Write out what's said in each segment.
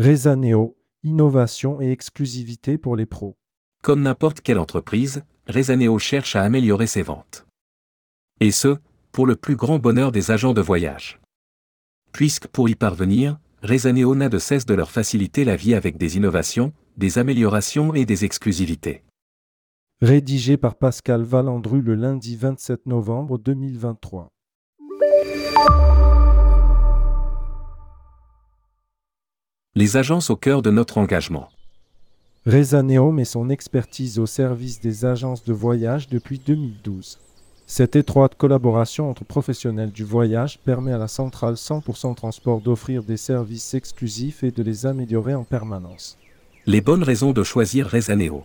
Rezaneo, innovation et exclusivité pour les pros. Comme n'importe quelle entreprise, Rezaneo cherche à améliorer ses ventes. Et ce, pour le plus grand bonheur des agents de voyage. Puisque pour y parvenir, Rezaneo n'a de cesse de leur faciliter la vie avec des innovations, des améliorations et des exclusivités. Rédigé par Pascal Valandru le lundi 27 novembre 2023. Les agences au cœur de notre engagement. Rezaneo met son expertise au service des agences de voyage depuis 2012. Cette étroite collaboration entre professionnels du voyage permet à la centrale 100% transport d'offrir des services exclusifs et de les améliorer en permanence. Les bonnes raisons de choisir Rezaneo.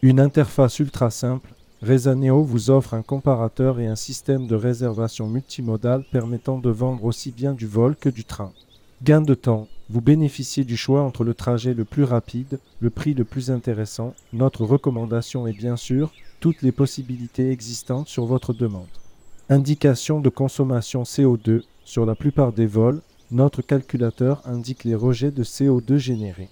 Une interface ultra simple, Rezaneo vous offre un comparateur et un système de réservation multimodal permettant de vendre aussi bien du vol que du train. Gain de temps, vous bénéficiez du choix entre le trajet le plus rapide, le prix le plus intéressant. Notre recommandation est bien sûr toutes les possibilités existantes sur votre demande. Indication de consommation CO2. Sur la plupart des vols, notre calculateur indique les rejets de CO2 générés.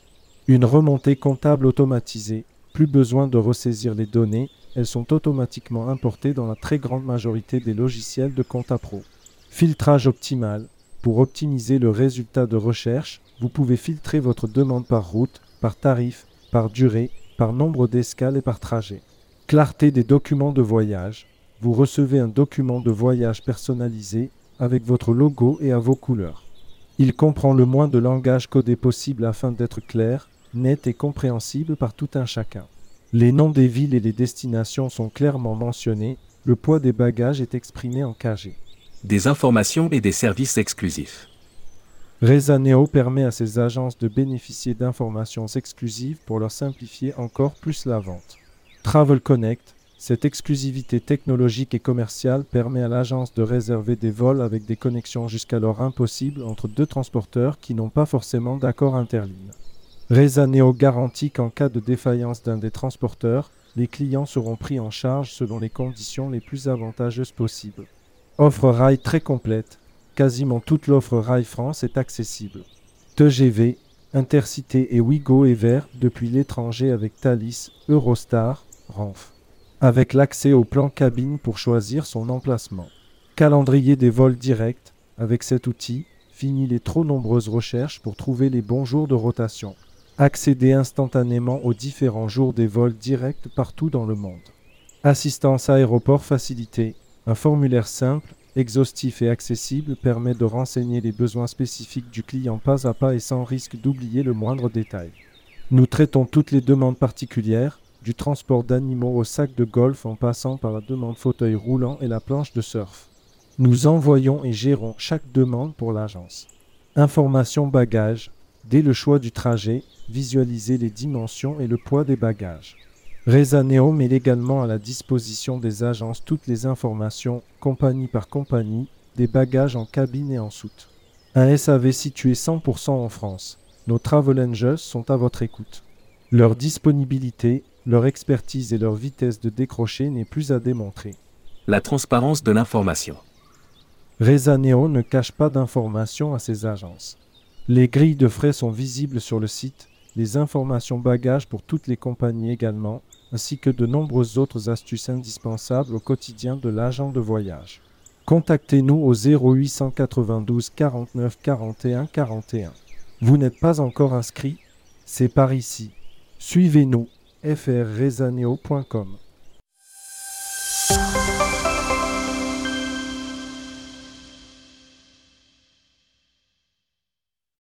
Une remontée comptable automatisée. Plus besoin de ressaisir les données, elles sont automatiquement importées dans la très grande majorité des logiciels de compta pro. Filtrage optimal. Pour optimiser le résultat de recherche, vous pouvez filtrer votre demande par route, par tarif, par durée, par nombre d'escales et par trajet. Clarté des documents de voyage. Vous recevez un document de voyage personnalisé avec votre logo et à vos couleurs. Il comprend le moins de langage codé possible afin d'être clair, net et compréhensible par tout un chacun. Les noms des villes et les destinations sont clairement mentionnés, le poids des bagages est exprimé en kg. Des informations et des services exclusifs. Rezaneo permet à ses agences de bénéficier d'informations exclusives pour leur simplifier encore plus la vente. Travel Connect, cette exclusivité technologique et commerciale permet à l'agence de réserver des vols avec des connexions jusqu'alors impossibles entre deux transporteurs qui n'ont pas forcément d'accord interligne. Rezaneo garantit qu'en cas de défaillance d'un des transporteurs, les clients seront pris en charge selon les conditions les plus avantageuses possibles. Offre rail très complète, quasiment toute l'offre Rail France est accessible. TGV, Intercité et Wigo est vert depuis l'étranger avec Thalys, Eurostar, Ranf. Avec l'accès au plan cabine pour choisir son emplacement. Calendrier des vols directs, avec cet outil, fini les trop nombreuses recherches pour trouver les bons jours de rotation. Accéder instantanément aux différents jours des vols directs partout dans le monde. Assistance aéroport facilitée, un formulaire simple exhaustif et accessible permet de renseigner les besoins spécifiques du client pas à pas et sans risque d'oublier le moindre détail. Nous traitons toutes les demandes particulières, du transport d'animaux au sac de golf en passant par la demande fauteuil roulant et la planche de surf. Nous envoyons et gérons chaque demande pour l'agence. Information bagages. Dès le choix du trajet, visualisez les dimensions et le poids des bagages. Rezaneo met également à la disposition des agences toutes les informations, compagnie par compagnie, des bagages en cabine et en soute. Un SAV situé 100% en France. Nos Travel Angels sont à votre écoute. Leur disponibilité, leur expertise et leur vitesse de décrocher n'est plus à démontrer. La transparence de l'information. Rezaneo ne cache pas d'informations à ses agences. Les grilles de frais sont visibles sur le site, les informations bagages pour toutes les compagnies également, ainsi que de nombreuses autres astuces indispensables au quotidien de l'agent de voyage. Contactez-nous au 0892 49 41 41. Vous n'êtes pas encore inscrit? C'est par ici. Suivez-nous frrezaneo.com.